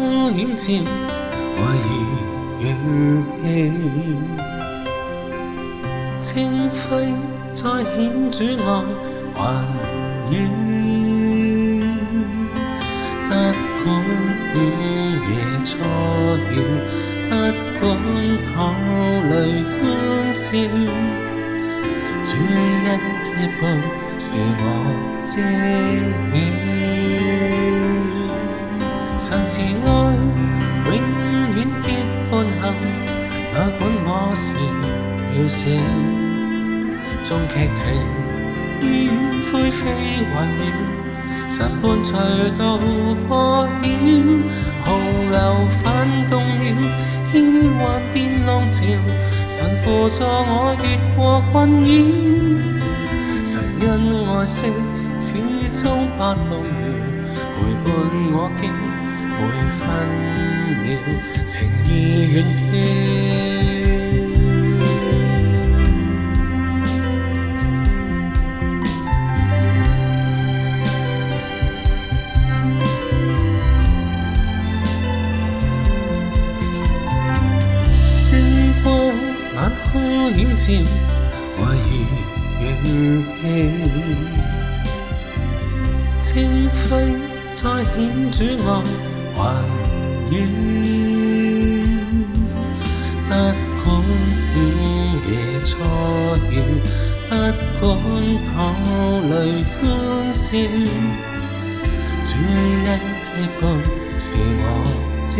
影照，我已遠去。清輝再顯主愛，還遠。不管午夜錯了，不管口淚歡笑，主恩嘅報是我知曉。曾是。永远贴伴行，哪管我是渺小。众剧情烟灰飞幻灭，神伴随渡破晓，洪流翻动了，牵或变浪潮。神扶助我越过困扰，神恩爱惜始终不动摇，陪伴我见每分。情意远飘，星光晚空掩照，爱意远飘，清辉再显主爱还。不管午夜初晓，不管泡泪欢笑，最一局是我知。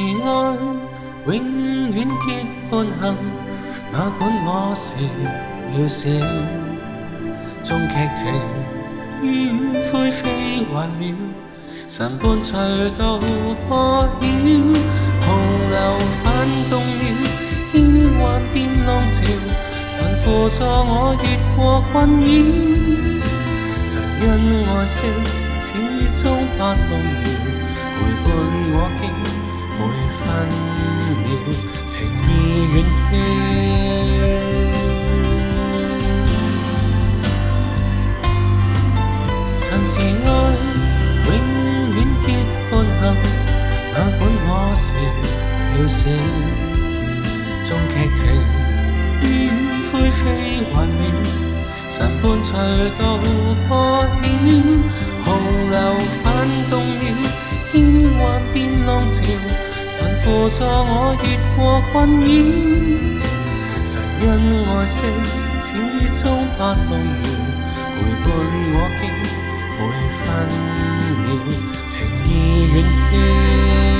是爱永远结伴行，哪管我是渺小。纵剧情烟灰飞幻灭，神伴随到破晓。洪流翻动了，变幻变浪潮，神扶助我越过困扰。神因爱惜，始终不动摇，陪伴我经。每分秒情意遠飄。曾是愛永遠結伴行，哪管我是渺小，縱劇情煙灰飛幻渺，神伴隨渡破曉，洪流翻動了。扶助我越过困扰。神恩爱惜，始终不动摇，陪伴我肩每分秒，情义远牵。